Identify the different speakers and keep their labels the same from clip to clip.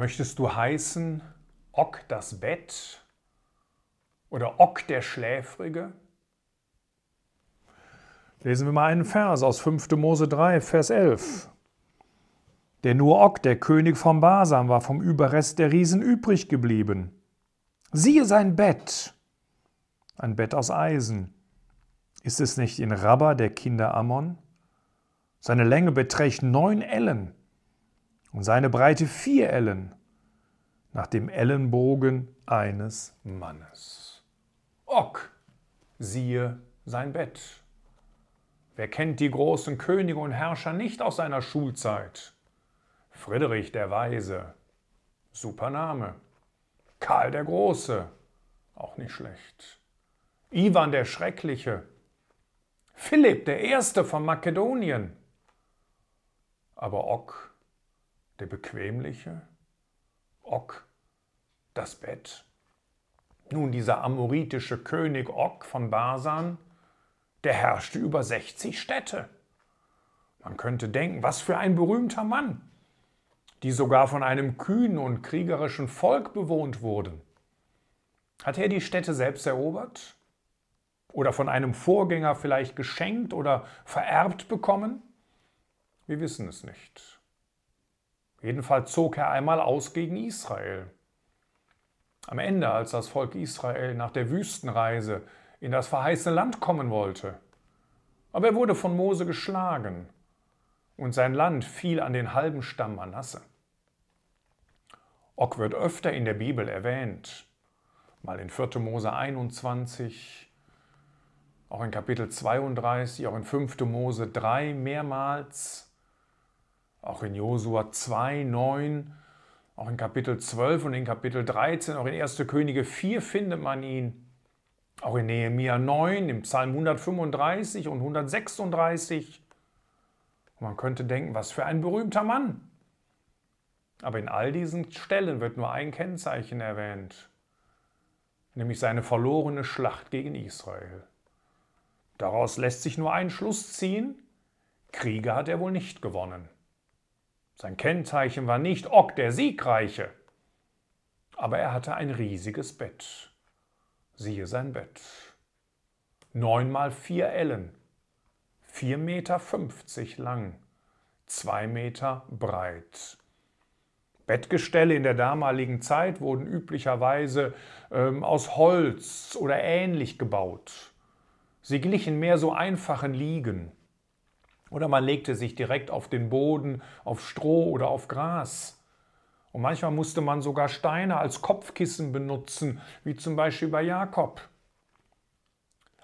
Speaker 1: Möchtest du heißen Ock das Bett oder Ock der Schläfrige? Lesen wir mal einen Vers aus 5. Mose 3, Vers 11. Der nur Ock, der König von Basam, war vom Überrest der Riesen übrig geblieben. Siehe sein Bett, ein Bett aus Eisen. Ist es nicht in Rabba der Kinder Ammon? Seine Länge beträgt neun Ellen und seine Breite vier Ellen, nach dem Ellenbogen eines Mannes. Ock, siehe sein Bett. Wer kennt die großen Könige und Herrscher nicht aus seiner Schulzeit? Friedrich der Weise, super Name. Karl der Große, auch nicht schlecht. Ivan der Schreckliche. Philipp der Erste von Makedonien. Aber Ock der Bequemliche, Og, das Bett. Nun, dieser amoritische König Og von Basan, der herrschte über 60 Städte. Man könnte denken, was für ein berühmter Mann, die sogar von einem kühnen und kriegerischen Volk bewohnt wurden. Hat er die Städte selbst erobert? Oder von einem Vorgänger vielleicht geschenkt oder vererbt bekommen? Wir wissen es nicht. Jedenfalls zog er einmal aus gegen Israel. Am Ende, als das Volk Israel nach der Wüstenreise in das verheißene Land kommen wollte. Aber er wurde von Mose geschlagen und sein Land fiel an den halben Stamm Manasse. Ock wird öfter in der Bibel erwähnt, mal in 4. Mose 21, auch in Kapitel 32, auch in 5. Mose 3 mehrmals. Auch in Josua 2, 9, auch in Kapitel 12 und in Kapitel 13, auch in 1. Könige 4 findet man ihn. Auch in Nehemia 9, im Psalm 135 und 136. man könnte denken, was für ein berühmter Mann. Aber in all diesen Stellen wird nur ein Kennzeichen erwähnt, nämlich seine verlorene Schlacht gegen Israel. Daraus lässt sich nur ein Schluss ziehen, Kriege hat er wohl nicht gewonnen. Sein Kennzeichen war nicht Ock der Siegreiche, aber er hatte ein riesiges Bett. Siehe sein Bett. Neun mal vier Ellen, vier Meter fünfzig lang, zwei Meter breit. Bettgestelle in der damaligen Zeit wurden üblicherweise ähm, aus Holz oder ähnlich gebaut. Sie glichen mehr so einfachen Liegen. Oder man legte sich direkt auf den Boden, auf Stroh oder auf Gras. Und manchmal musste man sogar Steine als Kopfkissen benutzen, wie zum Beispiel bei Jakob.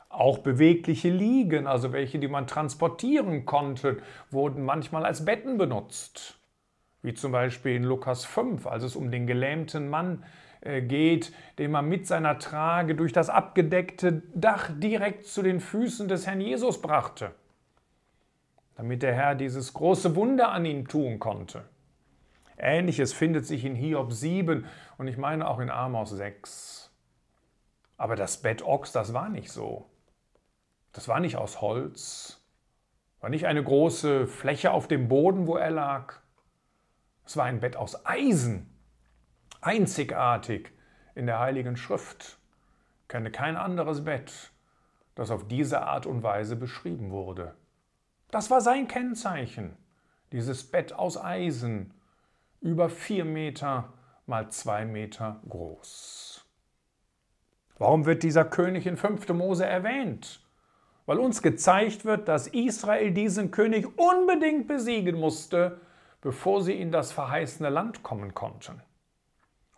Speaker 1: Auch bewegliche Liegen, also welche, die man transportieren konnte, wurden manchmal als Betten benutzt. Wie zum Beispiel in Lukas 5, als es um den gelähmten Mann äh, geht, den man mit seiner Trage durch das abgedeckte Dach direkt zu den Füßen des Herrn Jesus brachte damit der Herr dieses große Wunder an ihm tun konnte. Ähnliches findet sich in Hiob 7 und ich meine auch in Amos 6. Aber das Bett Ochs, das war nicht so. Das war nicht aus Holz, war nicht eine große Fläche auf dem Boden, wo er lag. Es war ein Bett aus Eisen, einzigartig in der Heiligen Schrift. Ich kenne kein anderes Bett, das auf diese Art und Weise beschrieben wurde. Das war sein Kennzeichen. Dieses Bett aus Eisen, über vier Meter mal zwei Meter groß. Warum wird dieser König in 5. Mose erwähnt? Weil uns gezeigt wird, dass Israel diesen König unbedingt besiegen musste, bevor sie in das verheißene Land kommen konnten.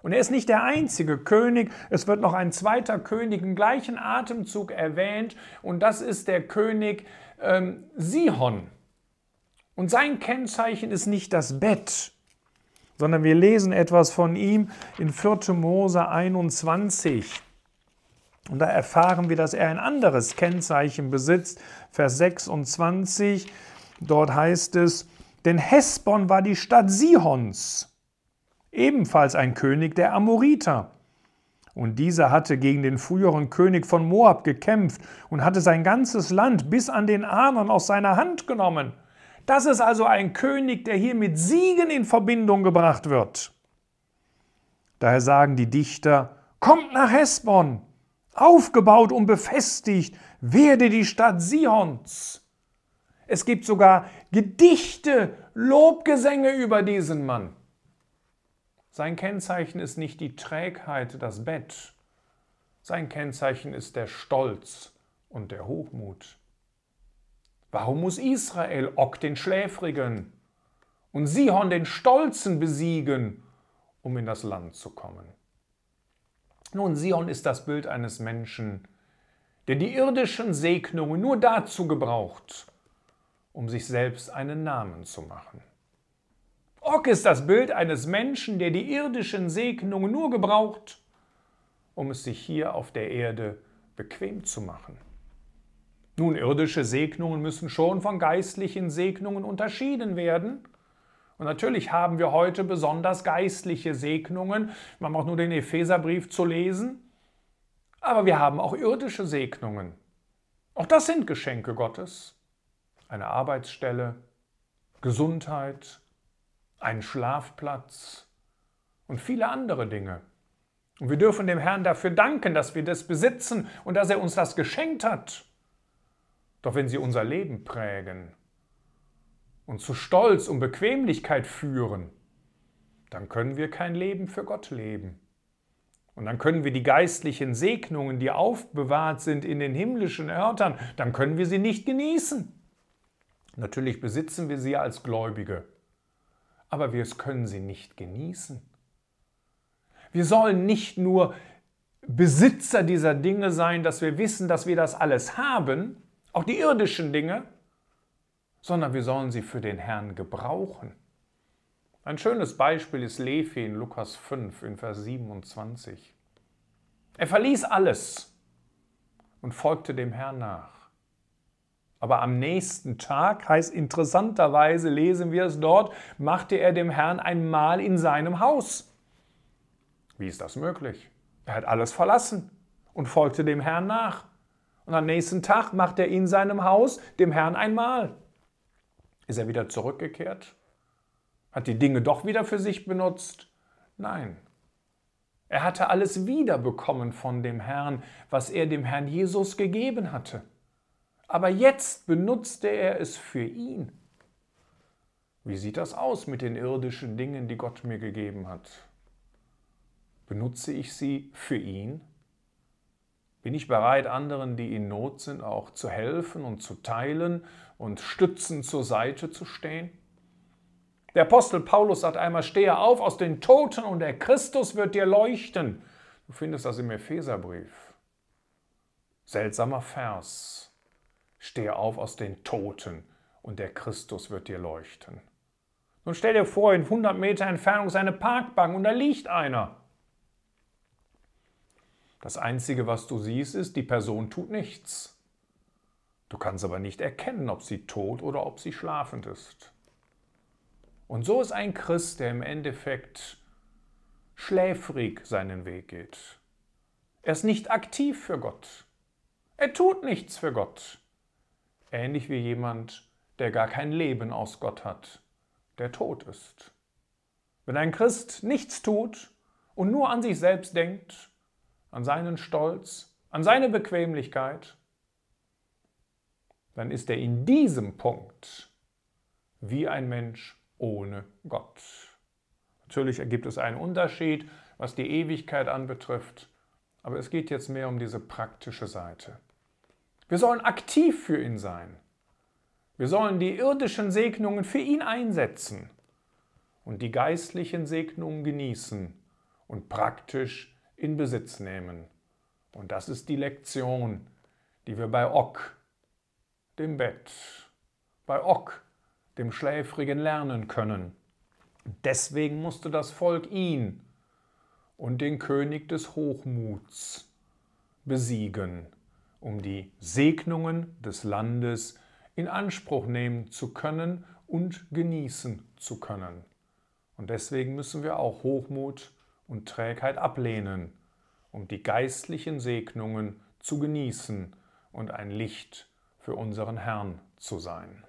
Speaker 1: Und er ist nicht der einzige König, es wird noch ein zweiter König im gleichen Atemzug erwähnt und das ist der König ähm, Sihon. Und sein Kennzeichen ist nicht das Bett, sondern wir lesen etwas von ihm in 4. Mose 21. Und da erfahren wir, dass er ein anderes Kennzeichen besitzt. Vers 26, dort heißt es, denn Hesbon war die Stadt Sihons, ebenfalls ein König der Amoriter. Und dieser hatte gegen den früheren König von Moab gekämpft und hatte sein ganzes Land bis an den Arnon aus seiner Hand genommen. Das ist also ein König, der hier mit Siegen in Verbindung gebracht wird. Daher sagen die Dichter, kommt nach Hesbon, aufgebaut und befestigt, werde die Stadt Sions. Es gibt sogar Gedichte, Lobgesänge über diesen Mann. Sein Kennzeichen ist nicht die Trägheit, das Bett. Sein Kennzeichen ist der Stolz und der Hochmut. Warum muss Israel Ok den Schläfrigen und Sihon den Stolzen besiegen, um in das Land zu kommen? Nun, Sihon ist das Bild eines Menschen, der die irdischen Segnungen nur dazu gebraucht, um sich selbst einen Namen zu machen. Og ist das Bild eines Menschen, der die irdischen Segnungen nur gebraucht, um es sich hier auf der Erde bequem zu machen. Nun, irdische Segnungen müssen schon von geistlichen Segnungen unterschieden werden. Und natürlich haben wir heute besonders geistliche Segnungen. Man braucht nur den Epheserbrief zu lesen. Aber wir haben auch irdische Segnungen. Auch das sind Geschenke Gottes. Eine Arbeitsstelle, Gesundheit, ein Schlafplatz und viele andere Dinge. Und wir dürfen dem Herrn dafür danken, dass wir das besitzen und dass er uns das geschenkt hat. Doch wenn sie unser Leben prägen und zu Stolz und Bequemlichkeit führen, dann können wir kein Leben für Gott leben. Und dann können wir die geistlichen Segnungen, die aufbewahrt sind in den himmlischen Örtern, dann können wir sie nicht genießen. Natürlich besitzen wir sie als Gläubige, aber wir können sie nicht genießen. Wir sollen nicht nur Besitzer dieser Dinge sein, dass wir wissen, dass wir das alles haben, auch die irdischen Dinge, sondern wir sollen sie für den Herrn gebrauchen. Ein schönes Beispiel ist Levi in Lukas 5 in Vers 27. Er verließ alles und folgte dem Herrn nach. Aber am nächsten Tag, heißt interessanterweise, lesen wir es dort, machte er dem Herrn ein Mahl in seinem Haus. Wie ist das möglich? Er hat alles verlassen und folgte dem Herrn nach. Und am nächsten Tag macht er in seinem Haus dem Herrn ein Mahl. Ist er wieder zurückgekehrt? Hat die Dinge doch wieder für sich benutzt? Nein. Er hatte alles wiederbekommen von dem Herrn, was er dem Herrn Jesus gegeben hatte. Aber jetzt benutzte er es für ihn. Wie sieht das aus mit den irdischen Dingen, die Gott mir gegeben hat? Benutze ich sie für ihn? Bin ich bereit, anderen, die in Not sind, auch zu helfen und zu teilen und stützend zur Seite zu stehen? Der Apostel Paulus sagt einmal, stehe auf aus den Toten und der Christus wird dir leuchten. Du findest das im Epheserbrief. Seltsamer Vers. Stehe auf aus den Toten und der Christus wird dir leuchten. Nun stell dir vor, in 100 Meter Entfernung ist eine Parkbank und da liegt einer. Das Einzige, was du siehst, ist, die Person tut nichts. Du kannst aber nicht erkennen, ob sie tot oder ob sie schlafend ist. Und so ist ein Christ, der im Endeffekt schläfrig seinen Weg geht. Er ist nicht aktiv für Gott. Er tut nichts für Gott. Ähnlich wie jemand, der gar kein Leben aus Gott hat, der tot ist. Wenn ein Christ nichts tut und nur an sich selbst denkt, an seinen Stolz, an seine Bequemlichkeit, dann ist er in diesem Punkt wie ein Mensch ohne Gott. Natürlich ergibt es einen Unterschied, was die Ewigkeit anbetrifft, aber es geht jetzt mehr um diese praktische Seite. Wir sollen aktiv für ihn sein. Wir sollen die irdischen Segnungen für ihn einsetzen und die geistlichen Segnungen genießen und praktisch in Besitz nehmen. Und das ist die Lektion, die wir bei Ok, dem Bett, bei Ok, dem Schläfrigen lernen können. Deswegen musste das Volk ihn und den König des Hochmuts besiegen, um die Segnungen des Landes in Anspruch nehmen zu können und genießen zu können. Und deswegen müssen wir auch Hochmut und Trägheit ablehnen, um die geistlichen Segnungen zu genießen und ein Licht für unseren Herrn zu sein.